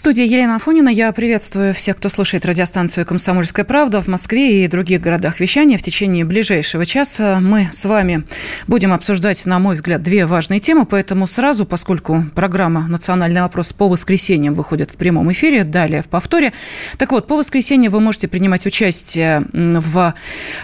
студии Елена Афонина. Я приветствую всех, кто слушает радиостанцию «Комсомольская правда» в Москве и других городах вещания. В течение ближайшего часа мы с вами будем обсуждать, на мой взгляд, две важные темы. Поэтому сразу, поскольку программа «Национальный вопрос» по воскресеньям выходит в прямом эфире, далее в повторе. Так вот, по воскресеньям вы можете принимать участие в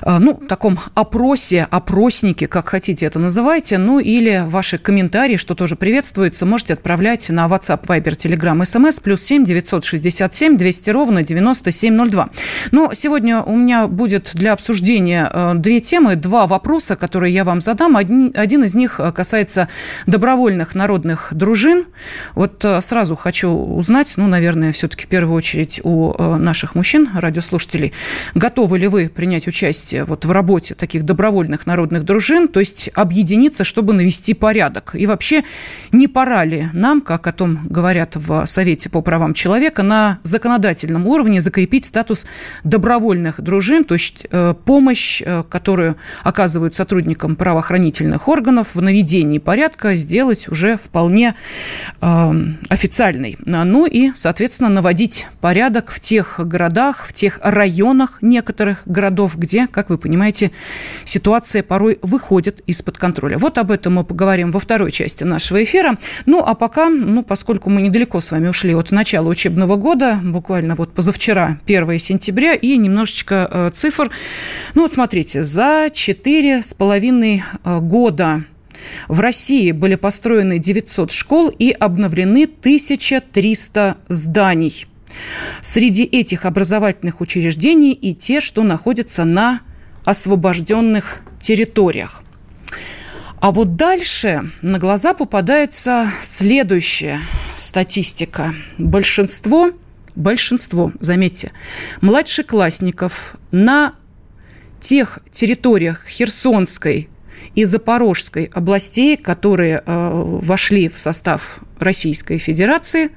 э, ну, таком опросе, опроснике, как хотите это называйте, ну или ваши комментарии, что тоже приветствуется, можете отправлять на WhatsApp, Viber, Telegram, SMS, плюс 7 967 200 ровно 9702. Но сегодня у меня будет для обсуждения э, две темы, два вопроса, которые я вам задам. Один, один из них э, касается добровольных народных дружин. Вот э, сразу хочу узнать, ну, наверное, все-таки в первую очередь у наших мужчин, радиослушателей, готовы ли вы принять участие вот в работе таких добровольных народных дружин, то есть объединиться, чтобы навести порядок? И вообще, не пора ли нам, как о том говорят в Совете по правам правам человека на законодательном уровне закрепить статус добровольных дружин, то есть э, помощь, э, которую оказывают сотрудникам правоохранительных органов в наведении порядка, сделать уже вполне э, официальной. Ну и, соответственно, наводить порядок в тех городах, в тех районах некоторых городов, где, как вы понимаете, ситуация порой выходит из-под контроля. Вот об этом мы поговорим во второй части нашего эфира. Ну, а пока, ну, поскольку мы недалеко с вами ушли от начала начала учебного года, буквально вот позавчера, 1 сентября, и немножечко э, цифр. Ну вот смотрите, за 4,5 э, года в России были построены 900 школ и обновлены 1300 зданий. Среди этих образовательных учреждений и те, что находятся на освобожденных территориях. А вот дальше на глаза попадается следующая статистика. Большинство, большинство, заметьте, младшеклассников на тех территориях Херсонской и Запорожской областей, которые э, вошли в состав Российской Федерации,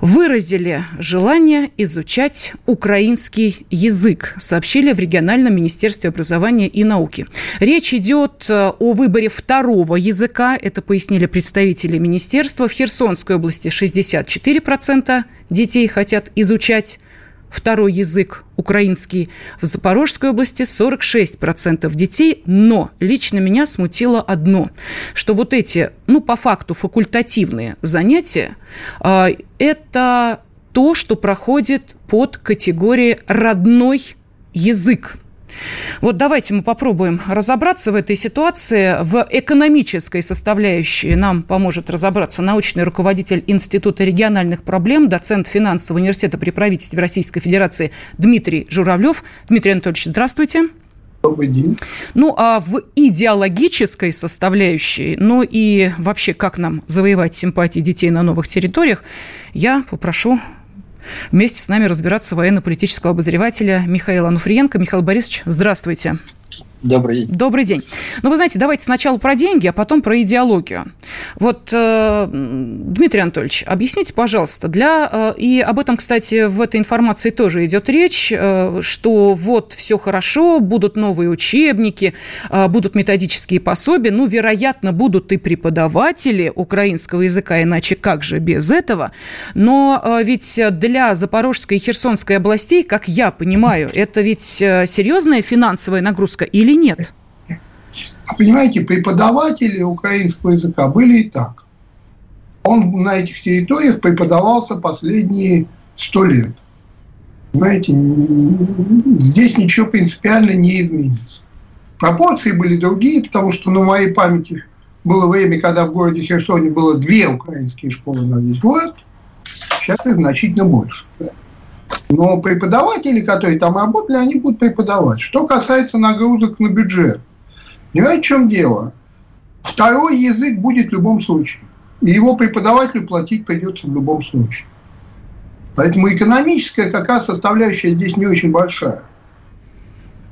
выразили желание изучать украинский язык, сообщили в региональном министерстве образования и науки. Речь идет э, о выборе второго языка, это пояснили представители министерства. В Херсонской области 64% детей хотят изучать второй язык украинский. В Запорожской области 46% детей, но лично меня смутило одно, что вот эти, ну, по факту факультативные занятия, э, это то, что проходит под категорией «родной язык». Вот давайте мы попробуем разобраться в этой ситуации. В экономической составляющей нам поможет разобраться научный руководитель Института региональных проблем, доцент финансового университета при правительстве Российской Федерации Дмитрий Журавлев. Дмитрий Анатольевич, здравствуйте. Добрый день. Ну, а в идеологической составляющей, ну и вообще, как нам завоевать симпатии детей на новых территориях, я попрошу Вместе с нами разбираться военно-политического обозревателя Михаила Ануфриенко. Михаил Борисович, здравствуйте. Добрый день. Добрый день. Ну, вы знаете, давайте сначала про деньги, а потом про идеологию. Вот, э, Дмитрий Анатольевич, объясните, пожалуйста, для... Э, и об этом, кстати, в этой информации тоже идет речь, э, что вот все хорошо, будут новые учебники, будут методические пособия, ну, вероятно, будут и преподаватели украинского языка, иначе как же без этого. Но ведь для Запорожской и Херсонской областей, как я понимаю, это ведь серьезная финансовая нагрузка или или нет? А понимаете, преподаватели украинского языка были и так. Он на этих территориях преподавался последние сто лет. Знаете, здесь ничего принципиально не изменится. Пропорции были другие, потому что на моей памяти было время, когда в городе Херсоне было две украинские школы на весь город, сейчас их значительно больше. Но преподаватели, которые там работали, они будут преподавать. Что касается нагрузок на бюджет. Понимаете, в чем дело? Второй язык будет в любом случае. И его преподавателю платить придется в любом случае. Поэтому экономическая какая составляющая здесь не очень большая.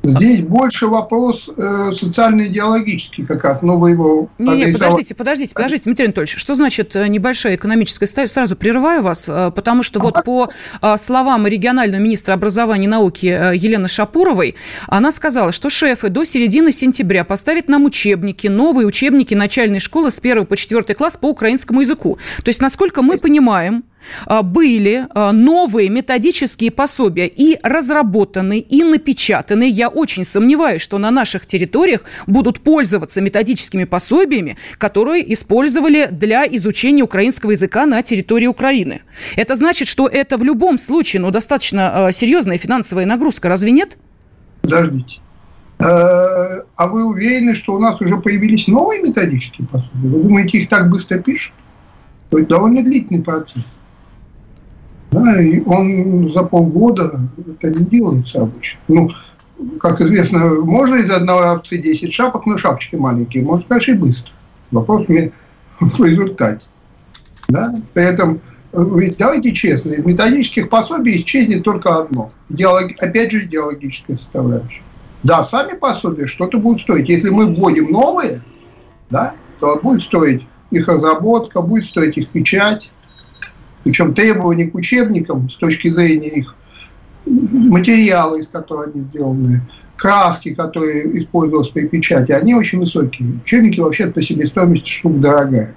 Здесь больше вопрос э, социально-идеологический как раз, но вы его... Не, не, подождите, подождите, подождите, Дмитрий Анатольевич, что значит э, небольшая экономическая ставь? Сразу прерываю вас, э, потому что вот по э, словам регионального министра образования и науки Елены Шапуровой, она сказала, что шефы до середины сентября поставят нам учебники, новые учебники начальной школы с 1 по 4 класс по украинскому языку. То есть, насколько мы понимаем, были а, новые методические пособия и разработаны, и напечатаны. Я очень сомневаюсь, что на наших территориях будут пользоваться методическими пособиями, которые использовали для изучения украинского языка на территории Украины. Это значит, что это в любом случае ну, достаточно а, серьезная финансовая нагрузка, разве нет? Подождите. А вы уверены, что у нас уже появились новые методические пособия? Вы думаете, их так быстро пишут? Это довольно длительный процесс. Он за полгода это не делается обычно. Ну, как известно, можно из одной овцы 10 шапок, но шапочки маленькие. Может, конечно, и быстро. Вопрос мне в результате. Да? При этом, ведь давайте честно, из методических пособий исчезнет только одно. Идеологи... Опять же, идеологическая составляющая. Да, сами пособия что-то будут стоить. Если мы вводим новые, да, то будет стоить их разработка, будет стоить их печать, причем требования к учебникам с точки зрения их материала, из которых они сделаны, краски, которые использовались при печати, они очень высокие. Учебники вообще по себестоимости штук дорогая.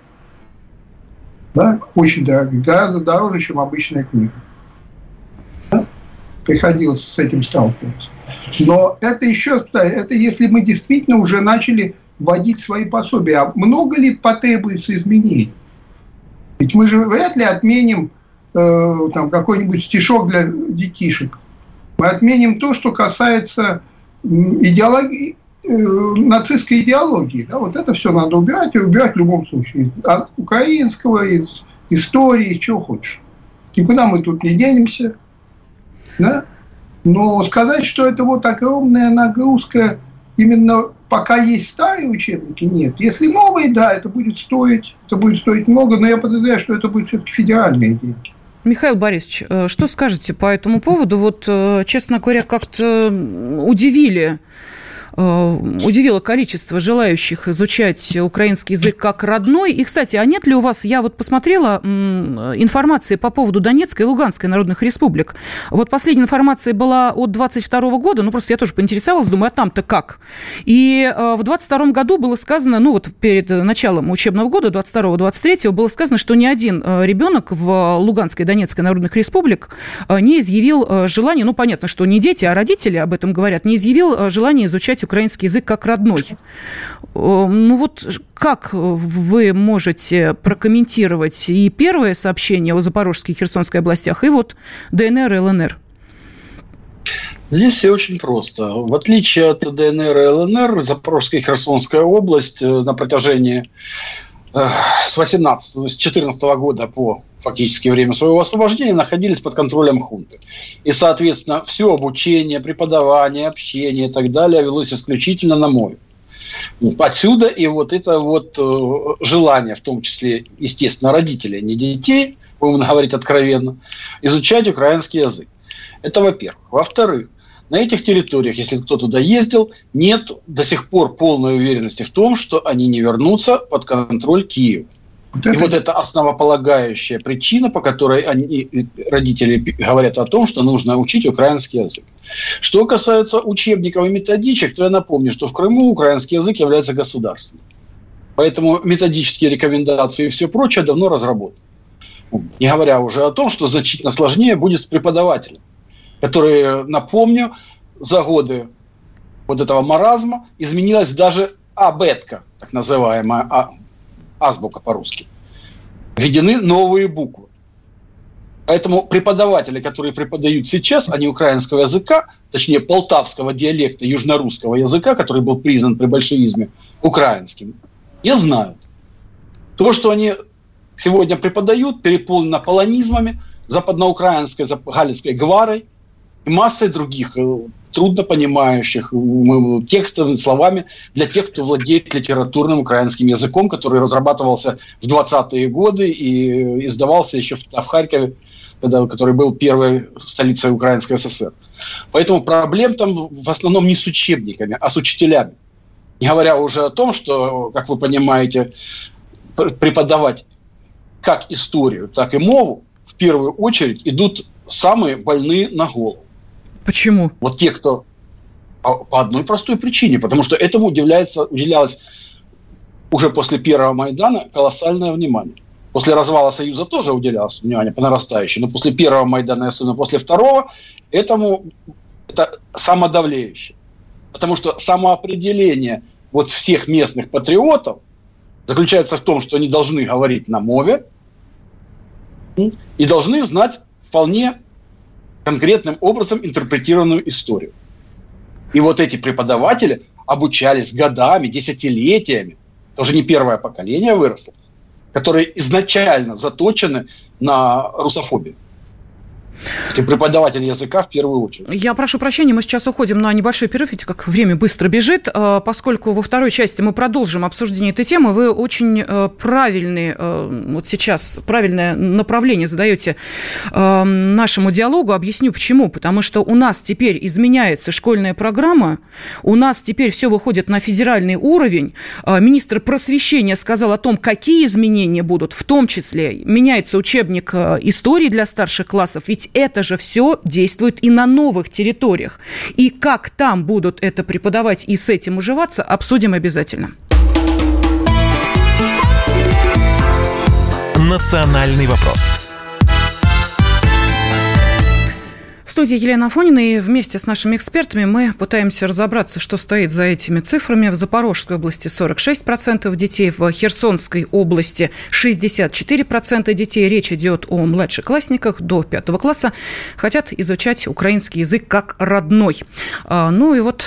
Да? Очень дорогая. Гораздо дороже, чем обычная книга. Да? Приходилось с этим сталкиваться. Но это еще, это если мы действительно уже начали вводить свои пособия. А много ли потребуется изменений? Ведь мы же вряд ли отменим э, там какой-нибудь стишок для детишек. Мы отменим то, что касается идеологии, э, нацистской идеологии. Да, вот это все надо убирать и убирать в любом случае. От украинского, из истории, чего хочешь. Никуда мы тут не денемся. Да? Но сказать, что это вот огромная нагрузка именно пока есть старые учебники, нет. Если новые, да, это будет стоить, это будет стоить много, но я подозреваю, что это будет все-таки федеральные деньги. Михаил Борисович, э, что скажете по этому поводу? Вот, э, честно говоря, как-то удивили удивило количество желающих изучать украинский язык как родной. И, кстати, а нет ли у вас, я вот посмотрела информации по поводу Донецкой и Луганской народных республик. Вот последняя информация была от 22 года, ну просто я тоже поинтересовалась, думаю, а там-то как? И э, в 22 году было сказано, ну вот перед началом учебного года, 22-23, было сказано, что ни один э, ребенок в Луганской и Донецкой народных республик не изъявил желания, ну понятно, что не дети, а родители об этом говорят, не изъявил желания изучать украинский язык как родной. Ну вот как вы можете прокомментировать и первое сообщение о Запорожской и Херсонской областях, и вот ДНР и ЛНР? Здесь все очень просто. В отличие от ДНР и ЛНР, Запорожская и Херсонская область э, на протяжении с 18 с 14 года по фактически время своего освобождения находились под контролем хунты. И, соответственно, все обучение, преподавание, общение и так далее велось исключительно на мой. Отсюда и вот это вот э, желание, в том числе, естественно, родителей, а не детей, будем говорить откровенно, изучать украинский язык. Это во-первых. Во-вторых, на этих территориях, если кто туда ездил, нет до сих пор полной уверенности в том, что они не вернутся под контроль Киева. Вот это... И вот это основополагающая причина, по которой они, родители говорят о том, что нужно учить украинский язык. Что касается учебников и методичек, то я напомню, что в Крыму украинский язык является государственным. Поэтому методические рекомендации и все прочее давно разработаны. Не говоря уже о том, что значительно сложнее будет с преподавателем, который, напомню, за годы вот этого маразма изменилась даже абетка, так называемая, а азбука по-русски. Введены новые буквы. Поэтому преподаватели, которые преподают сейчас, они украинского языка, точнее полтавского диалекта южнорусского языка, который был признан при большевизме украинским, не знают. То, что они сегодня преподают, переполнено полонизмами, западноукраинской, галицкой гварой и массой других э, трудно понимающих текстовыми словами для тех, кто владеет литературным украинским языком, который разрабатывался в 20-е годы и издавался еще в Харькове когда, который был первой столицей Украинской ССР. Поэтому проблем там в основном не с учебниками, а с учителями. Не говоря уже о том, что, как вы понимаете, преподавать как историю, так и мову в первую очередь идут самые больные на голову. Почему? Вот те, кто по, по одной простой причине, потому что этому уделяется, уделялось уже после первого Майдана колоссальное внимание. После развала Союза тоже уделялось внимание по нарастающей, но после первого Майдана, особенно после второго, этому это самодавлеющее. Потому что самоопределение вот всех местных патриотов заключается в том, что они должны говорить на мове и должны знать вполне конкретным образом интерпретированную историю. И вот эти преподаватели обучались годами, десятилетиями, тоже не первое поколение выросло, которые изначально заточены на русофобию. Ты преподаватель языка в первую очередь. Я прошу прощения, мы сейчас уходим на небольшой перерыв, ведь как время быстро бежит, э, поскольку во второй части мы продолжим обсуждение этой темы. Вы очень э, правильный, э, вот сейчас правильное направление задаете нашему диалогу. Объясню почему. Потому что у нас теперь изменяется школьная программа, у нас теперь все выходит на федеральный уровень. Министр просвещения сказал о том, какие изменения будут, в том числе меняется учебник истории для старших классов, ведь ведь это же все действует и на новых территориях. И как там будут это преподавать и с этим уживаться, обсудим обязательно. Национальный вопрос студии Елена Афонина, и вместе с нашими экспертами мы пытаемся разобраться, что стоит за этими цифрами. В Запорожской области 46% детей, в Херсонской области 64% детей. Речь идет о младшеклассниках до пятого класса. Хотят изучать украинский язык как родной. А, ну и вот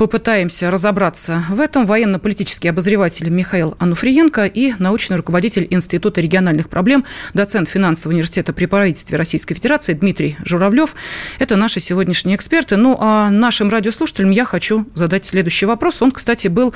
попытаемся разобраться в этом военно-политический обозреватель Михаил Ануфриенко и научный руководитель Института региональных проблем, доцент финансового университета при правительстве Российской Федерации Дмитрий Журавлев. Это наши сегодняшние эксперты. Ну, а нашим радиослушателям я хочу задать следующий вопрос. Он, кстати, был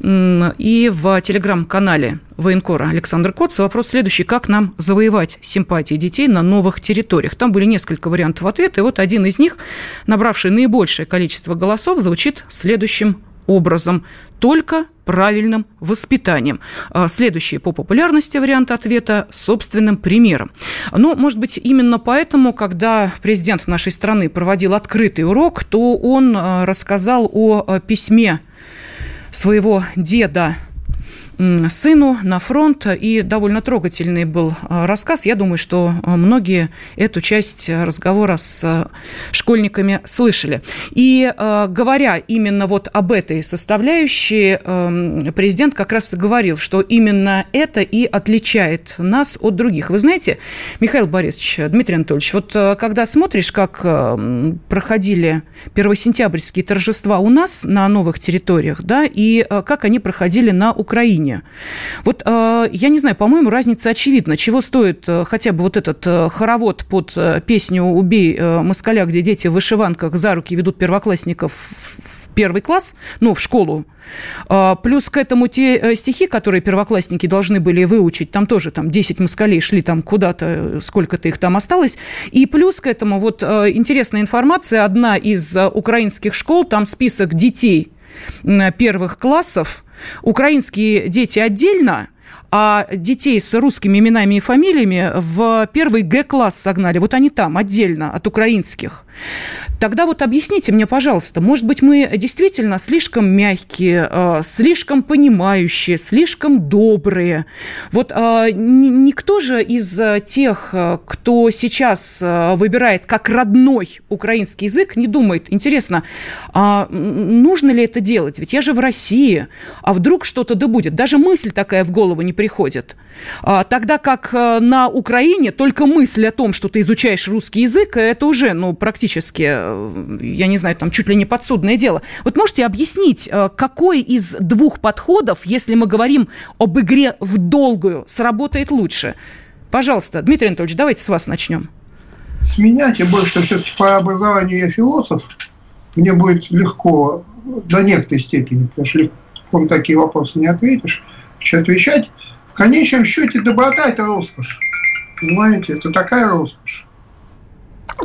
и в телеграм-канале военкора Александр Коц. Вопрос следующий. Как нам завоевать симпатии детей на новых территориях? Там были несколько вариантов ответа, и вот один из них, набравший наибольшее количество голосов, звучит следующий следующим образом. Только правильным воспитанием. А, следующий по популярности вариант ответа – собственным примером. Но, может быть, именно поэтому, когда президент нашей страны проводил открытый урок, то он а, рассказал о а, письме своего деда сыну на фронт. И довольно трогательный был а, рассказ. Я думаю, что а, многие эту часть разговора с а, школьниками слышали. И говоря именно вот об этой составляющей, президент как раз говорил, что именно это и отличает нас от других. Вы знаете, Михаил Борисович, Дмитрий Анатольевич, вот когда смотришь, как проходили первосентябрьские торжества у нас на новых территориях, да, и как они проходили на Украине, Украине. Вот э, я не знаю, по-моему, разница очевидна. Чего стоит э, хотя бы вот этот э, хоровод под песню «Убей москаля», где дети в вышиванках за руки ведут первоклассников в первый класс, ну, в школу. Плюс к этому те стихи, которые первоклассники должны были выучить, там тоже там 10 москалей шли там куда-то, сколько-то их там осталось. И плюс к этому вот интересная информация, одна из украинских школ, там список детей первых классов, Украинские дети отдельно, а детей с русскими именами и фамилиями в первый Г-класс согнали. Вот они там, отдельно от украинских. Тогда вот объясните мне, пожалуйста, может быть, мы действительно слишком мягкие, э, слишком понимающие, слишком добрые. Вот э, никто же из э, тех, кто сейчас выбирает как родной украинский язык, не думает, интересно, а нужно ли это делать? Ведь я же в России, а вдруг что-то да будет? Даже мысль такая в голову не приходит. А, тогда как на Украине только мысль о том, что ты изучаешь русский язык, это уже ну, практически я не знаю, там чуть ли не подсудное дело. Вот можете объяснить, э, какой из двух подходов, если мы говорим об игре в долгую, сработает лучше? Пожалуйста, Дмитрий Анатольевич, давайте с вас начнем. С меня, тем более, что все-таки по образованию я философ, мне будет легко до некоторой степени, потому что легко на такие вопросы не ответишь, отвечать. В конечном счете доброта – это роскошь. Понимаете, это такая роскошь.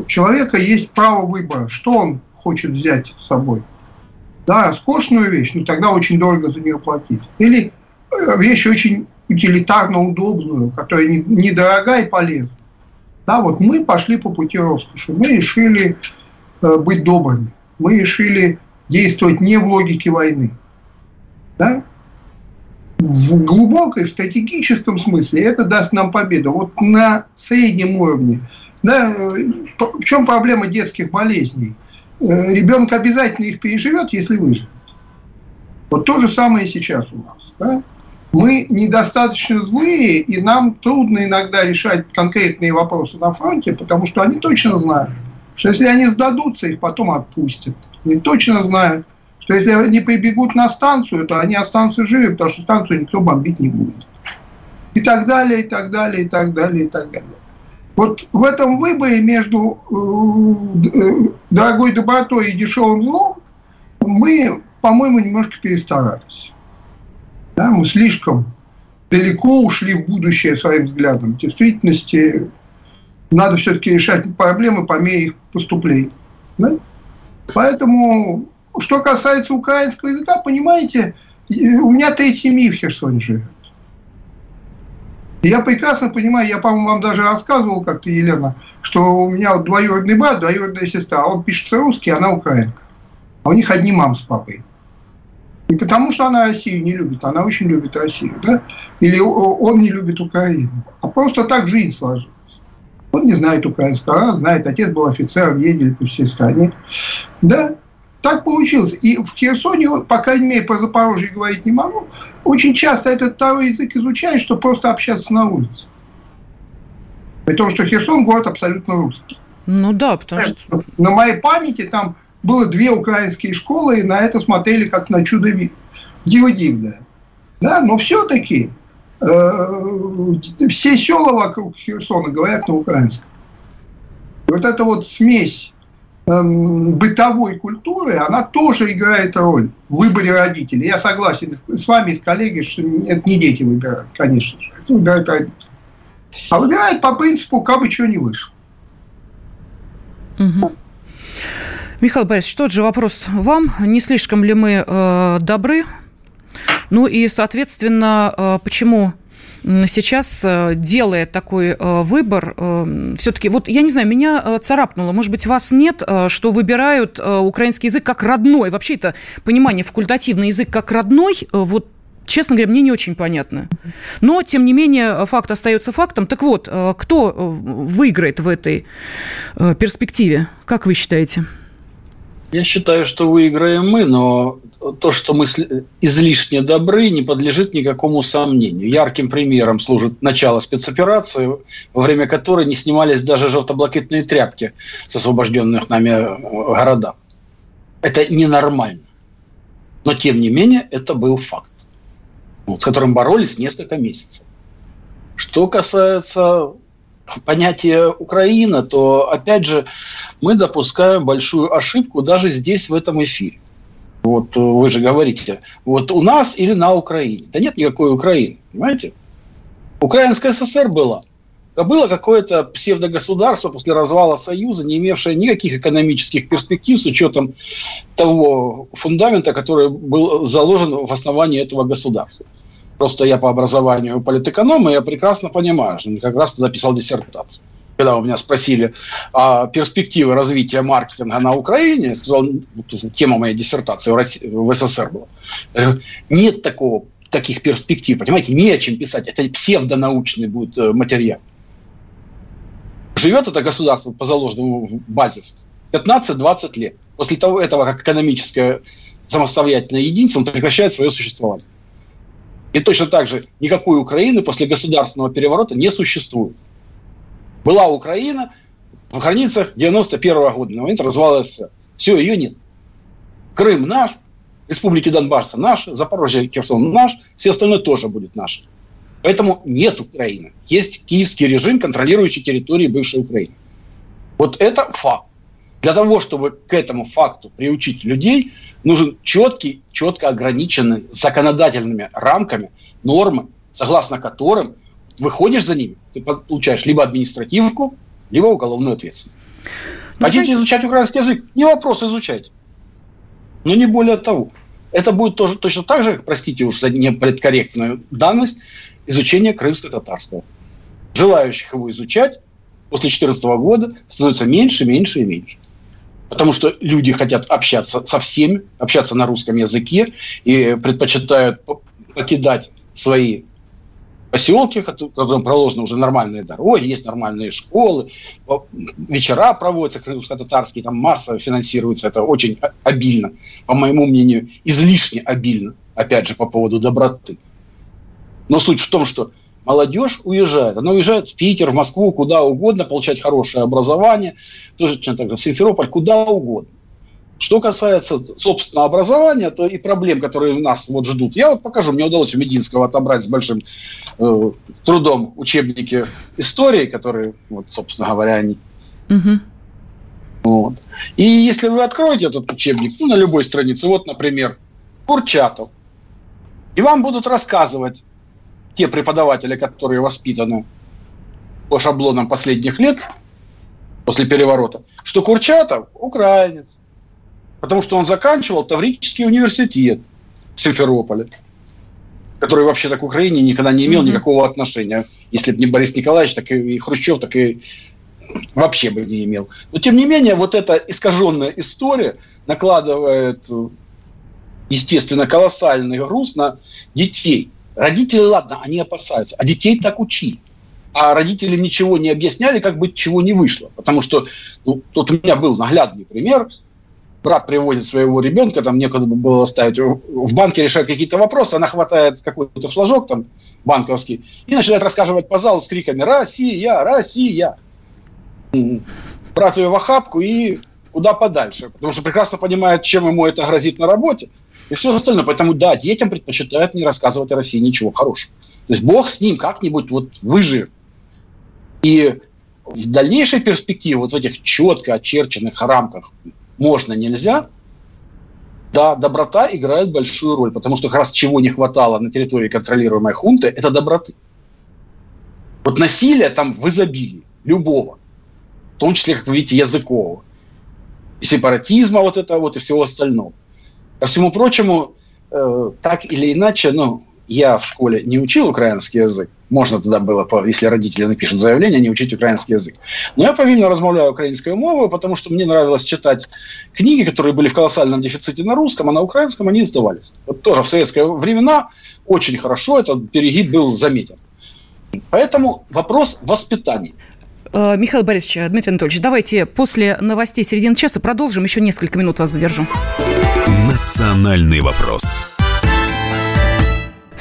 человека есть право выбора, что он хочет взять с собой. Да, роскошную вещь, ну тогда очень дорого за нее платить. Или э, вещь очень утилитарно удобную, которая недорогая и полезна. Да, вот мы пошли по пути роскоши. Мы решили э, быть добрыми. Мы решили действовать не в логике войны. Да? В глубокой, в стратегическом смысле это даст нам победу. Вот на среднем уровне. Да, э, в чем проблема детских болезней? Э, ребенок обязательно их переживет, если выживет. Вот то же самое сейчас у нас. Да? мы недостаточно злые, и нам трудно иногда решать конкретные вопросы на фронте, потому что они точно знают, что если они сдадутся, их потом отпустят. Они точно знают, что если они прибегут на станцию, то они останутся живы, потому что станцию никто бомбить не будет. И так далее, и так далее, и так далее, и так далее. Вот в этом выборе между э, э, дорогой добротой и дешевым злом мы, по-моему, немножко перестарались. Да, мы слишком далеко ушли в будущее своим взглядом. В действительности надо все-таки решать проблемы по мере их поступления. Да? Поэтому, что касается украинского языка, понимаете, у меня треть семьи в Херсоне живет. я прекрасно понимаю, я, по-моему, вам даже рассказывал как-то, Елена, что у меня вот двоюродный брат, двоюродная сестра, он пишет русский, она украинка. А у них одни мам с папой. Не потому, что она Россию не любит, она очень любит Россию, да? Или он не любит Украину, а просто так жизнь сложилась. Он не знает украинского, она знает, отец был офицером, ездили по всей стране. Да, так получилось. И в Херсоне, по крайней мере, по Запорожью говорить не могу, очень часто этот второй язык изучают, чтобы просто общаться на улице. При том, что Херсон город абсолютно русский. Ну да, потому что... На моей памяти там было две украинские школы, и на это смотрели как на чудо диво дивное. Да, но все-таки э, все села вокруг Херсона говорят на украинском. И вот эта вот смесь бытовой культуры, она тоже играет роль в выборе родителей. Я согласен с вами, с коллегой, что это не дети выбирают, конечно же. Это выбирают родители. А выбирают по принципу, как бы чего не вышло. Угу. Михаил Борисович, тот же вопрос вам. Не слишком ли мы э, добры? Ну и, соответственно, э, почему сейчас, э, делая такой э, выбор, э, все-таки, вот я не знаю, меня царапнуло, может быть, вас нет, что выбирают украинский язык как родной. Вообще это понимание факультативный язык как родной, вот честно говоря, мне не очень понятно. Но, тем не менее, факт остается фактом. Так вот, кто выиграет в этой перспективе, как вы считаете? Я считаю, что выиграем мы, но то, что мы излишне добры, не подлежит никакому сомнению. Ярким примером служит начало спецоперации, во время которой не снимались даже желтоблакитные тряпки с освобожденных нами э, городов. Это ненормально. Но, тем не менее, это был факт, вот, с которым боролись несколько месяцев. Что касается понятие Украина, то, опять же, мы допускаем большую ошибку даже здесь, в этом эфире. Вот вы же говорите, вот у нас или на Украине. Да нет никакой Украины, понимаете? Украинская ССР была. Было какое-то псевдогосударство после развала Союза, не имевшее никаких экономических перспектив с учетом того фундамента, который был заложен в основании этого государства. Просто я по образованию политэконом, и я прекрасно понимаю, что как раз тогда писал диссертацию. Когда у меня спросили о перспективы развития маркетинга на Украине, я сказал, тема моей диссертации в, России, в СССР была. Нет такого, таких перспектив, понимаете, не о чем писать. Это псевдонаучный будет э, материал. Живет это государство по заложенному базису 15-20 лет. После того, этого, как экономическое самостоятельное единица, он прекращает свое существование. И точно так же никакой Украины после государственного переворота не существует. Была Украина в границах 91 -го года, на момент развала СССР. Все, ее нет. Крым наш, республики Донбасса наш, Запорожье, Херсон наш, все остальное тоже будет наше. Поэтому нет Украины. Есть киевский режим, контролирующий территории бывшей Украины. Вот это факт. Для того, чтобы к этому факту приучить людей, нужен четкий, четко ограниченный законодательными рамками нормы, согласно которым выходишь за ними, ты получаешь либо административку, либо уголовную ответственность. Но Хотите знаете... изучать украинский язык? Не вопрос изучать. Но не более того. Это будет тоже точно так же, простите уж за неполиткорректную данность, изучение крымско-татарского. Желающих его изучать после 2014 года становится меньше, меньше и меньше. Потому что люди хотят общаться со всеми, общаться на русском языке и предпочитают покидать свои поселки, которым проложены уже нормальные дороги, есть нормальные школы, вечера проводятся крымско-татарские, там масса финансируется, это очень обильно, по моему мнению, излишне обильно, опять же, по поводу доброты. Но суть в том, что молодежь уезжает. Она уезжает в Питер, в Москву, куда угодно, получать хорошее образование, тоже в Симферополь, куда угодно. Что касается собственного образования, то и проблем, которые нас вот ждут. Я вот покажу, мне удалось у Мединского отобрать с большим э, трудом учебники истории, которые, вот, собственно говоря, они. Угу. Вот. И если вы откроете этот учебник, ну, на любой странице, вот, например, Курчатов, и вам будут рассказывать те преподаватели, которые воспитаны по шаблонам последних лет, после переворота, что Курчатов украинец, потому что он заканчивал Таврический университет в Симферополе, который вообще-то к Украине никогда не имел mm-hmm. никакого отношения. Если бы не Борис Николаевич, так и Хрущев, так и вообще бы не имел. Но тем не менее, вот эта искаженная история накладывает, естественно, колоссальный груз на детей. Родители, ладно, они опасаются, а детей так учили. А родители ничего не объясняли, как бы чего не вышло. Потому что ну, тут у меня был наглядный пример – брат приводит своего ребенка, там некуда было оставить, в банке решает какие-то вопросы, она хватает какой-то флажок там банковский и начинает рассказывать по залу с криками «Россия! Россия!». Брат ее в охапку и куда подальше, потому что прекрасно понимает, чем ему это грозит на работе и все остальное. Поэтому, да, детям предпочитают не рассказывать о России ничего хорошего. То есть Бог с ним как-нибудь вот выживет. И в дальнейшей перспективе, вот в этих четко очерченных рамках можно, нельзя, да, доброта играет большую роль, потому что как раз чего не хватало на территории контролируемой хунты, это доброты. Вот насилие там в изобилии, любого, в том числе, как вы видите, языкового, и сепаратизма вот это вот, и всего остального. Ко всему прочему, э, так или иначе, ну, я в школе не учил украинский язык. Можно туда было, если родители напишут заявление, не учить украинский язык. Но я повільно размовляю украинской мовой, потому что мне нравилось читать книги, которые были в колоссальном дефиците на русском, а на украинском они издавались. Вот тоже в советские времена очень хорошо этот перегиб был заметен. Поэтому вопрос воспитания. Э, Михаил Борисович, Дмитрий Анатольевич, давайте после новостей середины часа продолжим. Еще несколько минут вас задержу. Национальный вопрос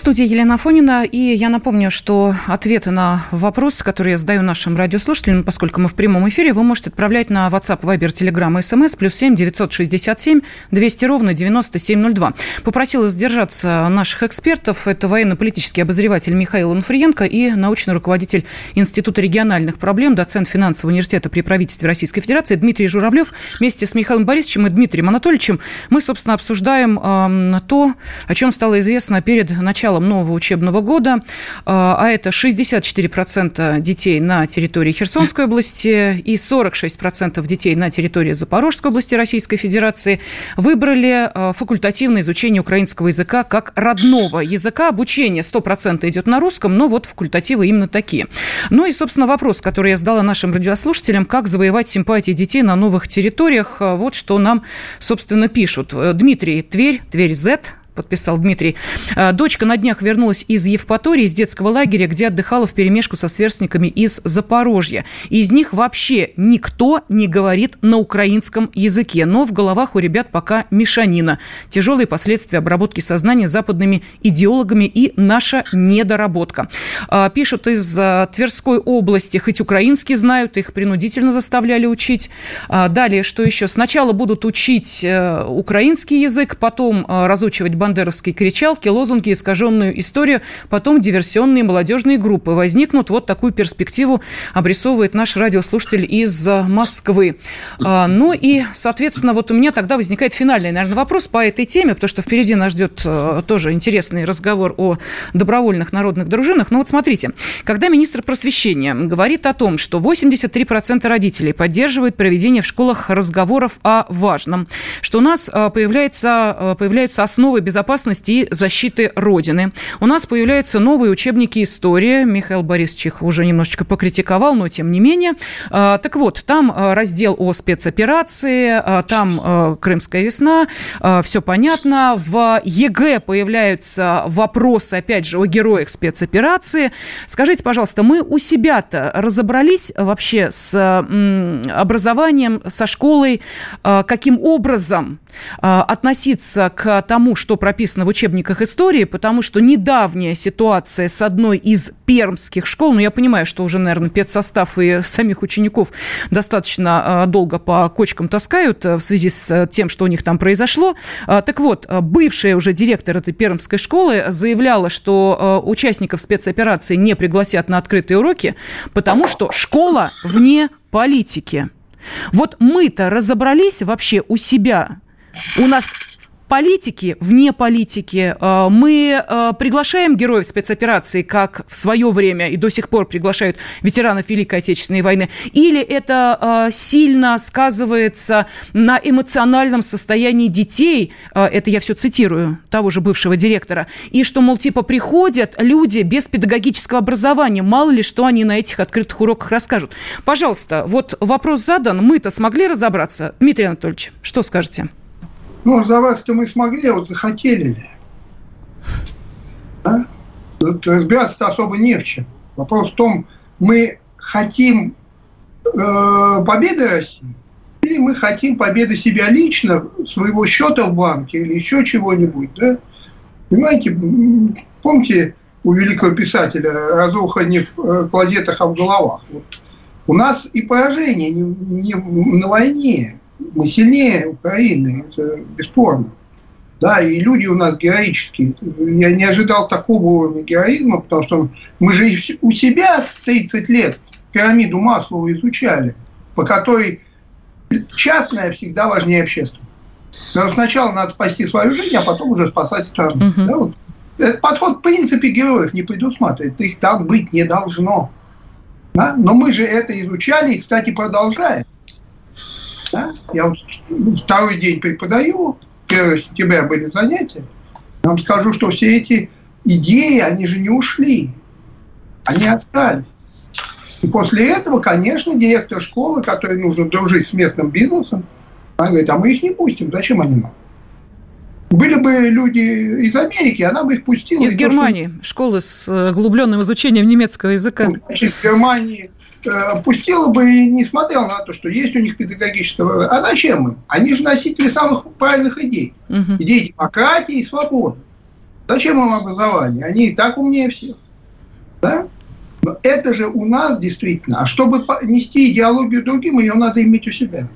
студии Елена Фонина. И я напомню, что ответы на вопросы, которые я задаю нашим радиослушателям, поскольку мы в прямом эфире, вы можете отправлять на WhatsApp, Viber, Telegram и SMS плюс 7 967 200 ровно 9702. Попросила сдержаться наших экспертов. Это военно-политический обозреватель Михаил Инфриенко и научный руководитель Института региональных проблем, доцент финансового университета при правительстве Российской Федерации Дмитрий Журавлев. Вместе с Михаилом Борисовичем и Дмитрием Анатольевичем мы, собственно, обсуждаем э, то, о чем стало известно перед началом началом нового учебного года, а, а это 64% детей на территории Херсонской области и 46% детей на территории Запорожской области Российской Федерации, выбрали а, факультативное изучение украинского языка как родного языка. Обучение 100% идет на русском, но вот факультативы именно такие. Ну и, собственно, вопрос, который я задала нашим радиослушателям, как завоевать симпатии детей на новых территориях, а, вот что нам, собственно, пишут. Дмитрий, Тверь, Тверь Z, подписал Дмитрий. А, дочка на днях вернулась из Евпатории, из детского лагеря, где отдыхала в перемешку со сверстниками из Запорожья. И из них вообще никто не говорит на украинском языке. Но в головах у ребят пока мешанина. Тяжелые последствия обработки сознания западными идеологами и наша недоработка. А, пишут из а, Тверской области, хоть украинский знают, их принудительно заставляли учить. Далее, что еще? Сначала будут учить э, украинский язык, потом разучивать бандеровские кричалки, лозунги, искаженную историю, потом диверсионные молодежные группы возникнут. Вот такую перспективу обрисовывает наш радиослушатель из Москвы. А, ну и, соответственно, вот у меня тогда возникает финальный, наверное, вопрос по этой теме, потому что впереди нас ждет э, тоже интересный разговор о добровольных народных дружинах. Но вот смотрите, когда министр просвещения говорит о том, что 83% родителей поддерживают проведение в школах разговоров о важном, что у нас э, появляется, э, появляются основы безопасности и защиты Родины, у нас появляются новые учебники истории, Михаил Борисович их уже немножечко покритиковал, но тем не менее. Так вот, там раздел о спецоперации, там Крымская весна, все понятно. В ЕГЭ появляются вопросы, опять же, о героях спецоперации. Скажите, пожалуйста, мы у себя-то разобрались вообще с образованием, со школой, а, каким образом а, относиться к тому, что прописано в учебниках истории, потому что недавняя ситуация с одной из пермских школ, ну, я понимаю, что уже, наверное, педсостав и самих учеников достаточно а, долго по кочкам таскают в связи с тем, что у них там произошло. Так вот, бывшая уже директор этой пермской школы заявляла, что участников спецоперации не пригласят на открытые уроки, потому что школа вне политики. Вот мы-то разобрались вообще у себя. У нас политики, вне политики. Э, мы э, приглашаем героев спецоперации, как в свое время и до сих пор приглашают ветеранов Великой Отечественной войны, или это э, сильно сказывается на эмоциональном состоянии детей, это я все цитирую, того же бывшего директора, и что, мол, типа приходят люди без педагогического образования, мало ли что они на этих открытых уроках расскажут. Пожалуйста, вот вопрос задан, мы-то смогли разобраться? Дмитрий Анатольевич, что скажете? Ну, разобраться-то мы смогли, а вот захотели ли. Да? Тут разбираться-то особо не в чем. Вопрос в том, мы хотим э, победы России, или мы хотим победы себя лично, своего счета в банке или еще чего-нибудь. Да? Понимаете, помните у великого писателя «Разруха не в э, клозетах, а в головах». Вот. У нас и поражение не, не на войне, мы сильнее Украины, это бесспорно. Да, и люди у нас героические. Я не ожидал такого уровня героизма, потому что мы же у себя 30 лет пирамиду Маслова изучали, по которой частное всегда важнее общественного. Но сначала надо спасти свою жизнь, а потом уже спасать страну. Uh-huh. Да, вот. Этот подход, в принципе, героев не предусматривает. Их там быть не должно. Да? Но мы же это изучали и, кстати, продолжаем. Да? Я вот второй день преподаю, 1 сентября были занятия. Я вам скажу, что все эти идеи, они же не ушли. Они остались. И после этого, конечно, директор школы, который нужно дружить с местным бизнесом, она говорит, а мы их не пустим, зачем они нам? Были бы люди из Америки, она бы их пустила. Из Германии, то, что... школы с э, углубленным изучением немецкого языка. Значит, в Германии пустила бы и не смотрела на то, что есть у них педагогического... А зачем им? Они же носители самых правильных идей. Угу. Идей демократии и свободы. Зачем им образование? Они и так умнее всех. Да? Но это же у нас действительно. А чтобы нести идеологию другим, ее надо иметь у себя.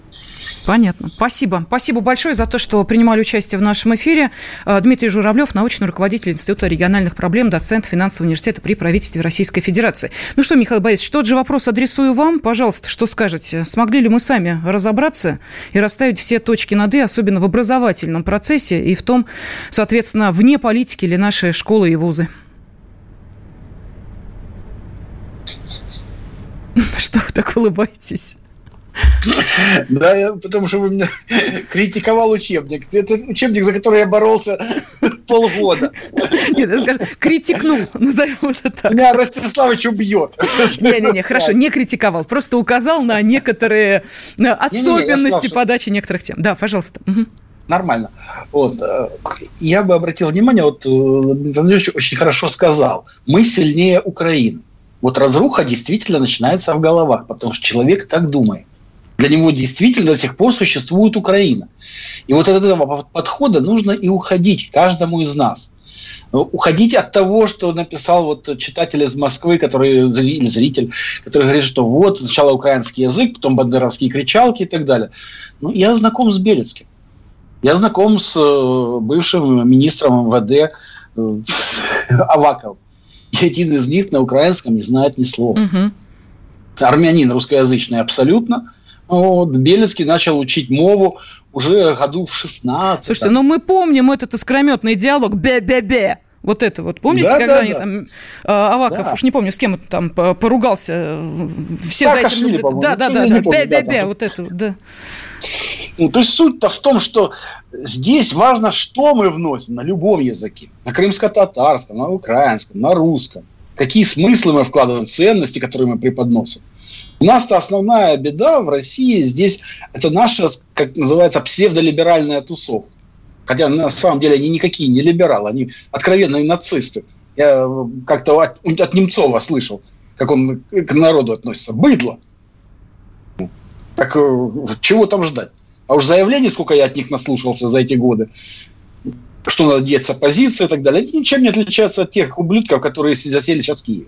Понятно. Спасибо. Спасибо большое за то, что принимали участие в нашем эфире. А, Дмитрий Журавлев, научный руководитель Института региональных проблем, доцент финансового университета при правительстве Российской Федерации. Ну что, Михаил Борисович, тот же вопрос адресую вам. Пожалуйста, что скажете? Смогли ли мы сами разобраться и расставить все точки над «и», особенно в образовательном процессе и в том, соответственно, вне политики ли наши школы и вузы? Что вы так улыбаетесь? Да, потому что вы меня критиковал учебник. Это учебник, за который я боролся полгода. Нет, я скажу, критикнул, назовем это так. Меня Ростиславович убьет. Не-не-не, хорошо, не критиковал, просто указал на некоторые особенности подачи некоторых тем. Да, пожалуйста. Нормально. Вот. Э, я бы обратил внимание, вот э, Дмитрий очень хорошо сказал, мы сильнее Украины. Вот разруха действительно начинается в головах, потому что человек так думает. Для него действительно до сих пор существует Украина. И вот от этого подхода нужно и уходить каждому из нас. Уходить от того, что написал вот читатель из Москвы, который, или зритель, который говорит, что вот сначала украинский язык, потом бандеровские кричалки и так далее. Ну, я знаком с Белецким. Я знаком с э, бывшим министром МВД э, Аваковым. И один из них на украинском не знает ни слова. Угу. Армянин русскоязычный абсолютно. Вот, Белецкий начал учить мову уже году в 16. Слушайте, ну мы помним этот искрометный диалог «бе-бе-бе». Вот это вот. Помните, да, когда да, они да. там... А, Аваков, да. уж не помню, с кем там поругался. Все Саакашвили, за этим... Да, да, да. Бе-бе-бе. Вот это вот, да. Ну, то есть суть-то в том, что здесь важно, что мы вносим на любом языке. На крымско-татарском, на украинском, на русском. Какие смыслы мы вкладываем, ценности, которые мы преподносим. У нас-то основная беда в России здесь, это наша, как называется, псевдолиберальная тусовка. Хотя на самом деле они никакие не либералы, они откровенные нацисты. Я как-то от, от Немцова слышал, как он к народу относится. Быдло. Так э, чего там ждать? А уж заявлений, сколько я от них наслушался за эти годы, что надо деться оппозиция и так далее, они ничем не отличаются от тех ублюдков, которые засели сейчас в Киеве.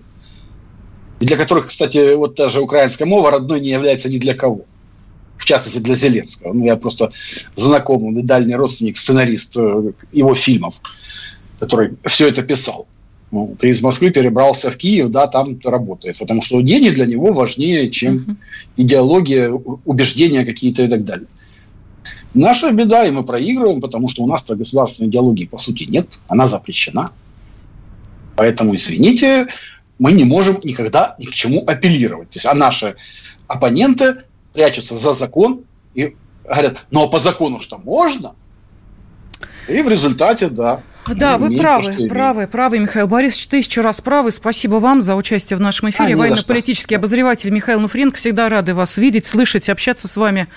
И для которых, кстати, вот та же украинская мова родной не является ни для кого. В частности, для Зеленского. Ну, я просто знакомый, дальний родственник, сценарист э, его фильмов, который все это писал. Ну, ты из Москвы перебрался в Киев, да, там работает. Потому что деньги для него важнее, чем uh-huh. идеология, убеждения какие-то и так далее. Наша беда, и мы проигрываем, потому что у нас-то государственной идеологии, по сути, нет. Она запрещена. Поэтому, извините, мы не можем никогда ни к чему апеллировать. То есть, а наши оппоненты прячутся за закон и говорят, ну а по закону что можно? И в результате, да, да, вы правы, то, правы, правы, Михаил Борисович, тысячу раз правы. Спасибо вам за участие в нашем эфире. А, Военно-политический обозреватель Михаил Нуфренко. Всегда рады вас видеть, слышать, общаться с вами.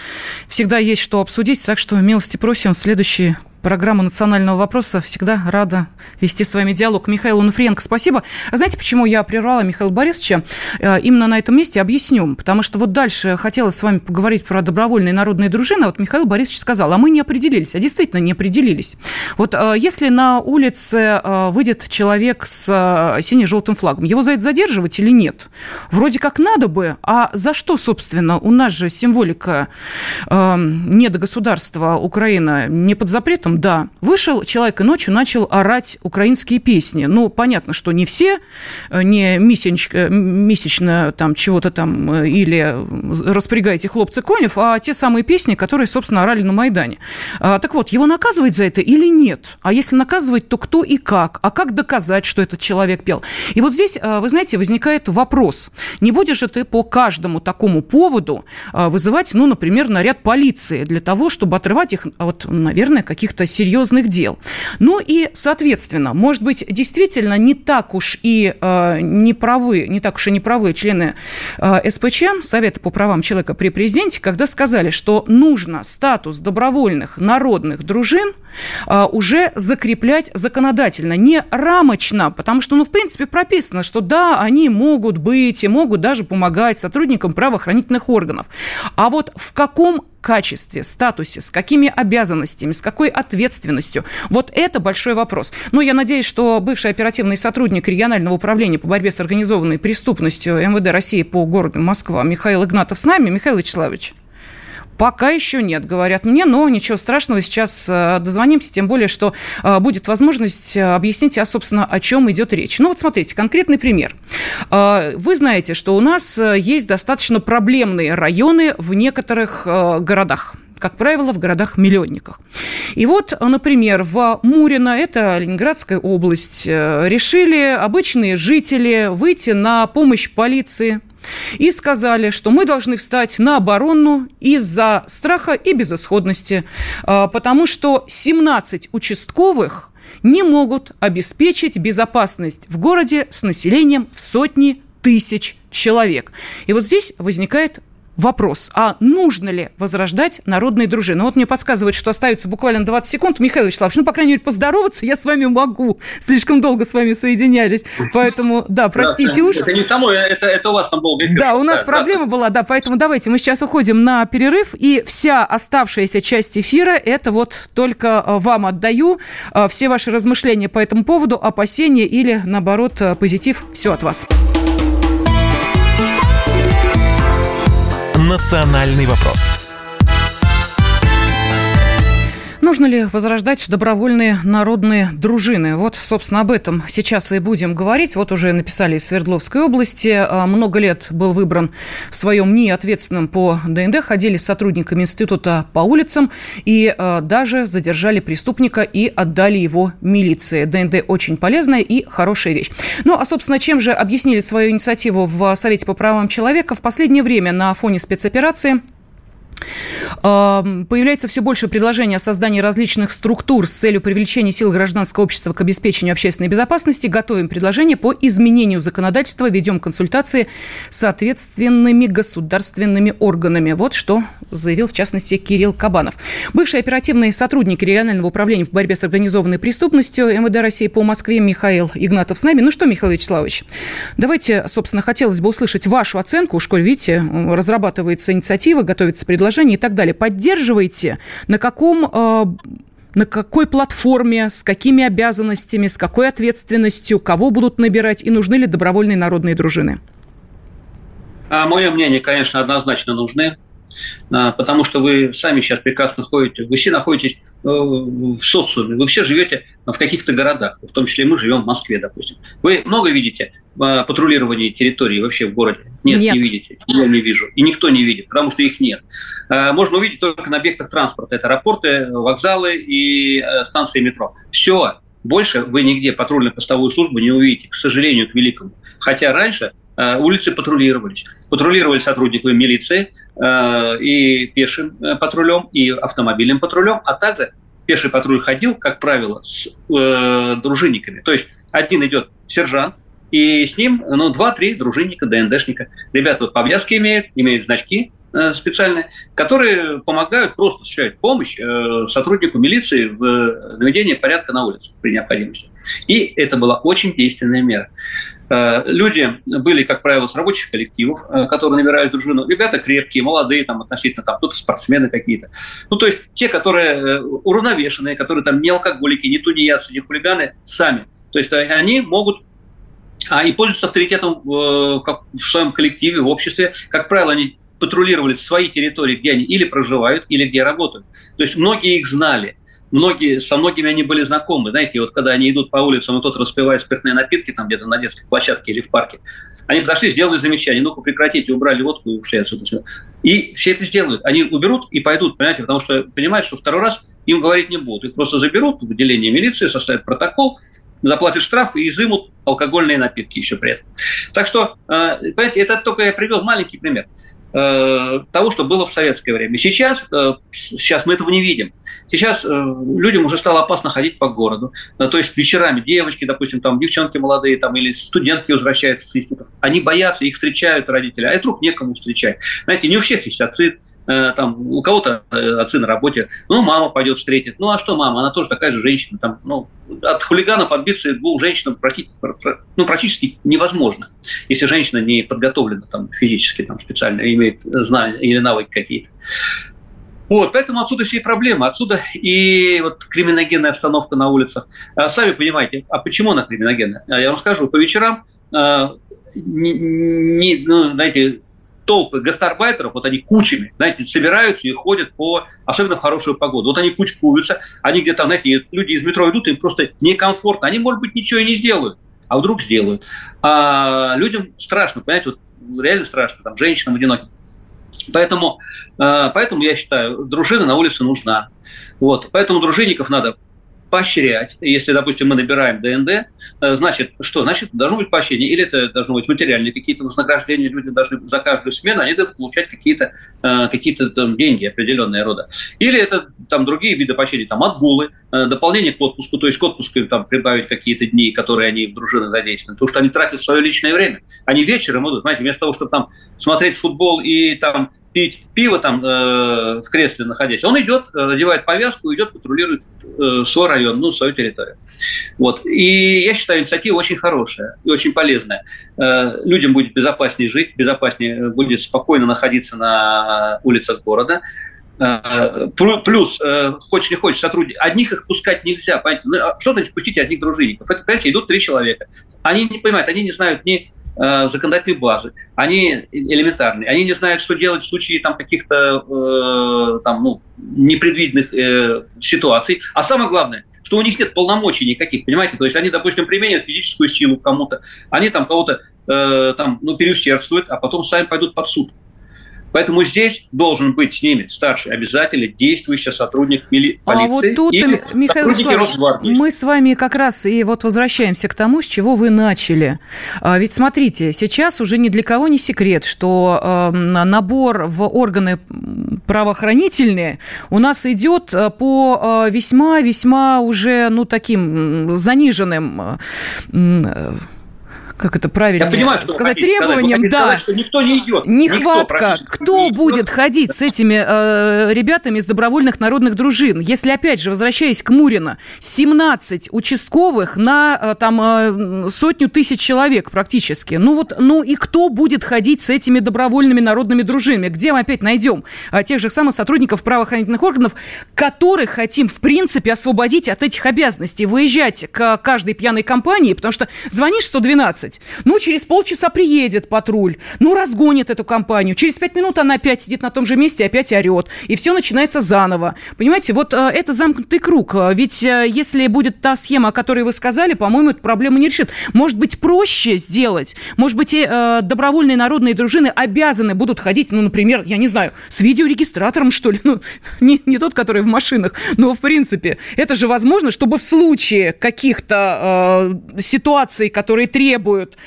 Всегда есть что обсудить, так что милости просим в следующие программа национального вопроса. Всегда рада вести с вами диалог. Михаил Унфренко, спасибо. А знаете, почему я прервала Михаила Борисовича? Э, именно на этом месте объясню. Потому что вот дальше хотелось с вами поговорить про добровольные народные дружины. Вот Михаил Борисович сказал, а мы не определились. А действительно не определились. Вот э, если на улице э, выйдет человек с сине-желтым флагом, его за это задерживать или нет? Вроде как надо бы, а за что, собственно? У нас же символика э, не до государства Украина не под запретом, этом, да. Вышел человек и ночью начал орать украинские песни. Ну, понятно, что не все, э, не месячно, месячно там чего-то там э, или распрягайте хлопцы конев, а те самые песни, которые, собственно, орали на Майдане. А, так вот, его наказывать за это или нет? А если наказывать, то кто и как? А как доказать, что этот человек пел? И вот здесь, э, вы знаете, возникает вопрос. Не будешь же ты по каждому такому поводу вызывать, ну, например, наряд полиции для того, чтобы отрывать их от, наверное, каких-то каких-то серьезных дел. Ну и, соответственно, может быть, действительно не так уж и э, не правы, не так уж и не правы члены э, СПЧ, Совета по правам человека при президенте, когда сказали, что нужно статус добровольных народных дружин э, уже закреплять законодательно, не рамочно, потому что, ну, в принципе, прописано, что да, они могут быть и могут даже помогать сотрудникам правоохранительных органов. А вот в каком качестве, статусе, с какими обязанностями, с какой ответственностью. Вот это большой вопрос. Но я надеюсь, что бывший оперативный сотрудник регионального управления по борьбе с организованной преступностью МВД России по городу Москва Михаил Игнатов с нами. Михаил Вячеславович. Пока еще нет, говорят мне, но ничего страшного, сейчас э, дозвонимся, тем более, что э, будет возможность э, объяснить, а, собственно, о чем идет речь. Ну вот смотрите, конкретный пример. Вы знаете, что у нас есть достаточно проблемные районы в некоторых городах как правило, в городах-миллионниках. И вот, например, в Мурино, это Ленинградская область, решили обычные жители выйти на помощь полиции и сказали, что мы должны встать на оборону из-за страха и безысходности, а, потому что 17 участковых не могут обеспечить безопасность в городе с населением в сотни тысяч человек. И вот здесь возникает вопрос, а нужно ли возрождать народные дружины? Вот мне подсказывают, что остается буквально 20 секунд. Михаил Вячеславович, ну, по крайней мере, поздороваться я с вами могу. Слишком долго с вами соединялись. Поэтому, да, простите уж. Это не само, это, это у вас там долго эфир. Да, у нас да, проблема да. была, да, поэтому давайте мы сейчас уходим на перерыв, и вся оставшаяся часть эфира, это вот только э, вам отдаю. Э, все ваши размышления по этому поводу, опасения или, наоборот, э, позитив, все от вас. «Национальный вопрос». Нужно ли возрождать добровольные народные дружины? Вот, собственно, об этом сейчас и будем говорить. Вот уже написали из Свердловской области. А, много лет был выбран в своем НИИ ответственным по ДНД. Ходили с сотрудниками института по улицам и а, даже задержали преступника и отдали его милиции. ДНД очень полезная и хорошая вещь. Ну, а, собственно, чем же объяснили свою инициативу в Совете по правам человека? В последнее время на фоне спецоперации Появляется все больше предложений о создании различных структур с целью привлечения сил гражданского общества к обеспечению общественной безопасности. Готовим предложение по изменению законодательства, ведем консультации с ответственными государственными органами. Вот что заявил, в частности, Кирилл Кабанов. Бывший оперативный сотрудник регионального управления в борьбе с организованной преступностью МВД России по Москве Михаил Игнатов с нами. Ну что, Михаил Вячеславович, давайте, собственно, хотелось бы услышать вашу оценку. Уж, коль, видите, разрабатывается инициатива, готовится предложение предложений и так далее, поддерживаете? На каком э, на какой платформе, с какими обязанностями, с какой ответственностью, кого будут набирать и нужны ли добровольные народные дружины? А, Мое мнение, конечно, однозначно нужны. А, потому что вы сами сейчас прекрасно ходите, вы все находитесь э, в социуме, вы все живете в каких-то городах, в том числе мы живем в Москве, допустим. Вы много видите а, патрулирования территории вообще в городе? Нет, нет, не видите. Я не вижу. И никто не видит, потому что их нет. А, можно увидеть только на объектах транспорта. Это аэропорты, вокзалы и э, станции метро. Все. Больше вы нигде патрульно-постовую службу не увидите, к сожалению, к великому. Хотя раньше улицы патрулировались. Патрулировали сотрудники милиции и пешим э, патрулем, и автомобильным патрулем, а также пеший патруль ходил, как правило, с э, дружинниками. То есть один идет сержант, и с ним ну, два-три дружинника, ДНДшника. Ребята вот повязки имеют, имеют значки э, специальные, которые помогают, просто осуществляют помощь э, сотруднику милиции в наведении порядка на улице при необходимости. И это была очень действенная мера. Э, люди были, как правило, с рабочих коллективов, э, которые набирают дружину. Ребята крепкие, молодые, там, относительно, там, кто-то спортсмены какие-то. Ну, то есть те, которые э, уравновешенные, которые там не алкоголики, не тунеядцы, не хулиганы, сами. То есть они могут а, и пользуются авторитетом в своем коллективе, в обществе. Как правило, они патрулировали свои территории, где они или проживают, или где работают. То есть многие их знали многие, со многими они были знакомы. Знаете, вот когда они идут по улицам, и тот распивает спиртные напитки там где-то на детской площадке или в парке, они подошли, сделали замечание, ну-ка прекратите, убрали водку и ушли отсюда. И все это сделают. Они уберут и пойдут, понимаете, потому что понимают, что второй раз им говорить не будут. Их просто заберут в отделение милиции, составят протокол, заплатят штраф и изымут алкогольные напитки еще при этом. Так что, э, понимаете, это только я привел маленький пример того, что было в советское время. Сейчас, э, сейчас мы этого не видим. Сейчас э, людям уже стало опасно ходить по городу. Э, то есть вечерами девочки, допустим, там девчонки молодые там, или студентки возвращаются с институтов. Они боятся, их встречают родители, а вдруг некому встречать. Знаете, не у всех есть э, там, у кого-то отцы на работе, ну, мама пойдет встретит. Ну, а что мама? Она тоже такая же женщина. Там, ну, от хулиганов отбиться двух практически, ну, практически невозможно, если женщина не подготовлена там, физически, там, специально, имеет знания или навыки какие-то. Вот, поэтому отсюда все и проблемы, отсюда и вот криминогенная обстановка на улицах. А, сами понимаете, а почему она криминогенная? А, я вам скажу, по вечерам, а, не, не, ну, знаете, толпы гастарбайтеров, вот они кучами, знаете, собираются и ходят по, особенно в хорошую погоду. Вот они кучкуются, они где-то, знаете, люди из метро идут, им просто некомфортно. Они, может быть, ничего и не сделают, а вдруг сделают. А людям страшно, понимаете, вот реально страшно, там, женщинам одиноким. Поэтому, э, поэтому я считаю, дружина на улице нужна. Вот. Поэтому дружинников надо поощрять. Если, допустим, мы набираем ДНД, э, значит, что? Значит, должно быть поощрение. Или это должно быть материальные какие-то вознаграждения. Люди должны за каждую смену, они должны получать какие-то э, какие там, деньги определенные рода. Или это там другие виды поощрения, там отгулы, дополнение к отпуску, то есть к отпуску там прибавить какие-то дни, которые они в дружины задействованы, потому что они тратят свое личное время. Они вечером идут, знаете, вместо того, чтобы там смотреть футбол и там пить пиво там э, в кресле находясь, он идет, э, надевает повязку, идет, патрулирует э, свой район, ну, свою территорию. Вот. И я считаю, инициатива очень хорошая и очень полезная. Э, людям будет безопаснее жить, безопаснее э, будет спокойно находиться на улицах города. Э, плюс, хочешь не хочешь, сотрудники, одних их пускать нельзя. Понятно? Ну, а что значит пустить одних дружинников? Это, понимаете, идут три человека. Они не понимают, они не знают ни Э, законодательной базы, они элементарные, они не знают, что делать в случае там каких-то э, там, ну, непредвиденных э, ситуаций. А самое главное, что у них нет полномочий никаких, понимаете? То есть они, допустим, применяют физическую силу кому-то, они там кого-то э, там, ну, переусердствуют, а потом сами пойдут под суд. Поэтому здесь должен быть с ними старший обязательно действующий сотрудник мили- полиции. А вот тут, или Михаил Вячеславович, мы с вами как раз и вот возвращаемся к тому, с чего вы начали. А, ведь смотрите, сейчас уже ни для кого не секрет, что э, набор в органы правоохранительные у нас идет э, по весьма-весьма э, уже, ну, таким заниженным э, как это правильно Я понимаю, что сказать, требованиям, да. Сказать, что никто не идет. Нехватка. Никто, кто не будет идет. ходить с этими э, ребятами из добровольных народных дружин? Если, опять же, возвращаясь к Мурина, 17 участковых на э, там э, сотню тысяч человек практически. Ну вот, ну и кто будет ходить с этими добровольными народными дружинами? Где мы опять найдем э, тех же самых сотрудников правоохранительных органов, которых хотим, в принципе, освободить от этих обязанностей, выезжать к каждой пьяной компании, потому что звонишь 112, делать. Ну, через полчаса приедет патруль, ну, разгонит эту компанию. Через пять минут она опять сидит на том же месте, опять орет. И все начинается заново. Понимаете, вот э, это замкнутый круг. Ведь э, если будет та схема, о которой вы сказали, по-моему, эту проблему не решит. Может быть, проще сделать? Может быть, и э, добровольные народные дружины обязаны будут ходить, ну, например, я не знаю, с видеорегистратором, что ли? Ну, не, не тот, который в машинах, но, в принципе, это же возможно, чтобы в случае каких-то э, ситуаций, которые требуют требуют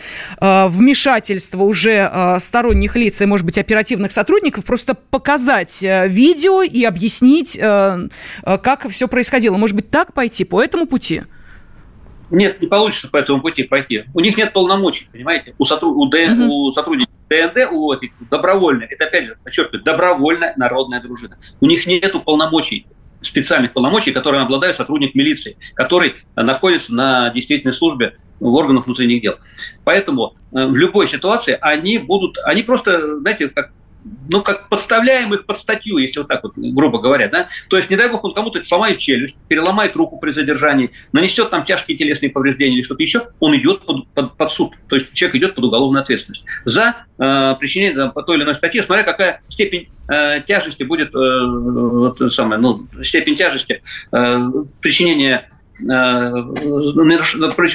э, вмешательства уже э, сторонних лиц и, может быть, оперативных сотрудников, просто показать э, видео и объяснить, э, как все происходило. Может быть, так пойти по этому пути? Нет, не получится по этому пути пойти. У них нет полномочий, понимаете? У, сотруд... у, Д... угу. у сотрудников ДНД, у этих добровольных, это опять же, подчеркиваю, добровольная народная дружина. У них нет полномочий специальных полномочий, которые обладают сотрудник милиции, который находится на действительной службе в органах внутренних дел. Поэтому э, в любой ситуации они будут, они просто, знаете, как ну, как подставляем их под статью, если вот так вот, грубо говоря, да. То есть, не дай бог, он кому-то сломает челюсть, переломает руку при задержании, нанесет там тяжкие телесные повреждения или что-то еще, он идет под, под, под суд. То есть, человек идет под уголовную ответственность за э, причинение по той или иной статье, смотря какая степень э, тяжести будет, э, вот, самое, ну, степень тяжести э, причинения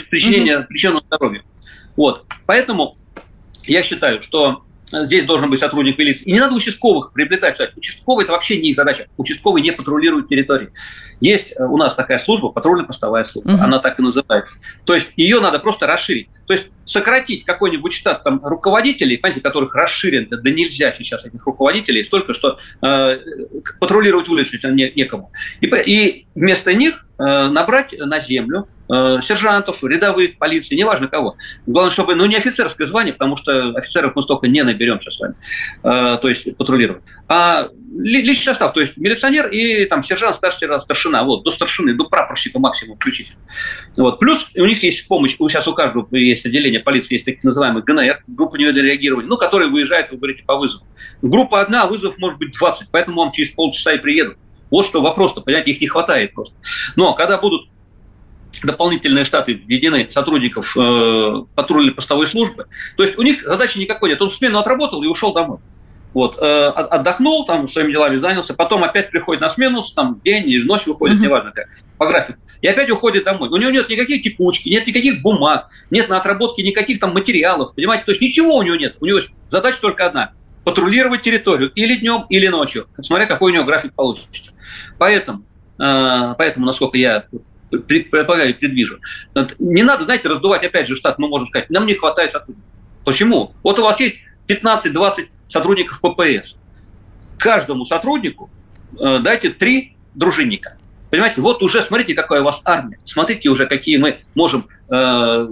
причинения, причиненного здоровью. Вот. Поэтому я считаю, что здесь должен быть сотрудник милиции. И не надо участковых приобретать. Участковый – это вообще не их задача. Участковый не патрулирует территории. Есть э, у нас такая служба, патрульно-постовая служба. Угу. Она так и называется. То есть ее надо просто расширить. То есть сократить какой-нибудь штат там, руководителей, понимаете, которых расширен, да нельзя сейчас этих руководителей, столько, что э, патрулировать улицу не, некому. И, и вместо них э, набрать на землю Э, сержантов, рядовых, полиции, неважно кого. Главное, чтобы, ну, не офицерское звание, потому что офицеров мы столько не наберемся с вами, э, то есть патрулировать, а личный состав, то есть милиционер и там сержант, старший сержант, старшина, вот, до старшины, до прапорщика максимум включительно. Вот. Плюс у них есть помощь, сейчас у каждого есть отделение полиции, есть так называемый ГНР, группа неведомого реагирования, ну, которые выезжают, вы говорите, по вызову. Группа одна, вызов может быть 20, поэтому вам через полчаса и приедут. Вот что вопрос-то, понимаете, их не хватает просто. Но когда будут дополнительные штаты введены сотрудников э, патрульной постовой службы. То есть у них задачи никакой нет. Он смену отработал и ушел домой. Вот, э, отдохнул, там своими делами занялся, потом опять приходит на смену, там день или ночь выходит, mm-hmm. неважно как, по графику, и опять уходит домой. У него нет никаких текучки, нет никаких бумаг, нет на отработке никаких там материалов, понимаете, то есть ничего у него нет. У него задача только одна – патрулировать территорию или днем, или ночью, смотря какой у него график получится. Поэтому, э, поэтому насколько я предполагаю, предвижу. Не надо, знаете, раздувать опять же штат, мы можем сказать, нам не хватает сотрудников. Почему? Вот у вас есть 15-20 сотрудников ППС. Каждому сотруднику э, дайте три дружинника. Понимаете, вот уже смотрите, какая у вас армия. Смотрите уже, какие мы можем э, э,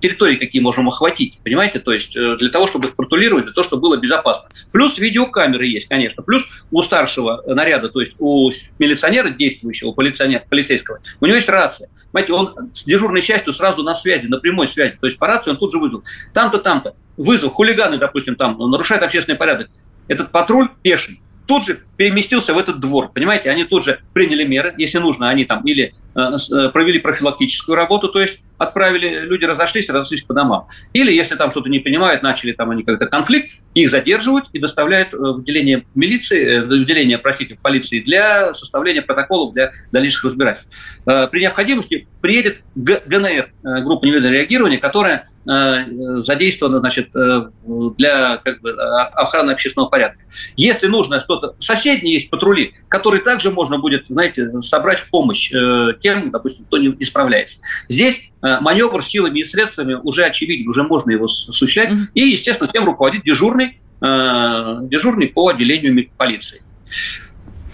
территории, какие можем охватить. Понимаете, то есть э, для того, чтобы их патрулировать, для того, чтобы было безопасно. Плюс видеокамеры есть, конечно. Плюс у старшего наряда, то есть у милиционера действующего, полиционера, полицейского, у него есть рация. Понимаете, он с дежурной частью сразу на связи, на прямой связи. То есть по рации он тут же вызвал. Там-то, там-то. Вызов, хулиганы, допустим, там, нарушают общественный порядок. Этот патруль пеший тут же переместился в этот двор. Понимаете, они тут же приняли меры, если нужно, они там или э, э, провели профилактическую работу, то есть отправили, люди разошлись, разошлись по домам. Или, если там что-то не понимают, начали там они как-то конфликт, их задерживают и доставляют в отделение милиции, в отделение, простите, в полиции для составления протоколов для дальнейших разбирательств. При необходимости приедет ГНР, группа немедленного реагирования, которая Э, задействовано значит, э, для как бы, охраны общественного порядка. Если нужно что-то... Соседние есть патрули, которые также можно будет, знаете, собрать в помощь э, тем, допустим, кто не справляется. Здесь маневр силами и средствами уже очевиден, уже можно его осуществлять. Mm-hmm. И, естественно, тем руководит дежурный, дежурный по отделению полиции.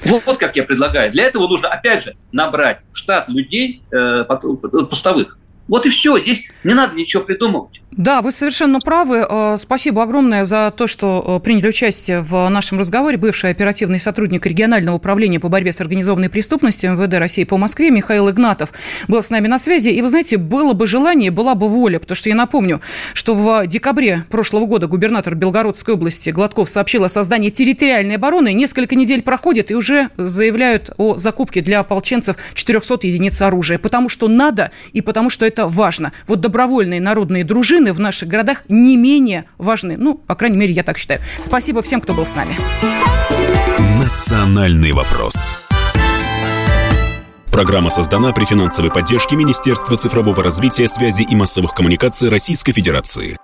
Вот, вот как я предлагаю. Для этого нужно, опять же, набрать штат людей постовых. Вот и все. Здесь не надо ничего придумывать. Да, вы совершенно правы. Э, спасибо огромное за то, что э, приняли участие в нашем разговоре. Бывший оперативный сотрудник регионального управления по борьбе с организованной преступностью МВД России по Москве Михаил Игнатов был с нами на связи. И вы знаете, было бы желание, была бы воля, потому что я напомню, что в декабре прошлого года губернатор Белгородской области Гладков сообщил о создании территориальной обороны. Несколько недель проходит и уже заявляют о закупке для ополченцев 400 единиц оружия. Потому что надо и потому что это важно. Вот добровольные народные дружины в наших городах не менее важны. Ну, по крайней мере, я так считаю. Спасибо всем, кто был с нами. Национальный вопрос. Программа создана при финансовой поддержке Министерства цифрового развития, связи и массовых коммуникаций Российской Федерации.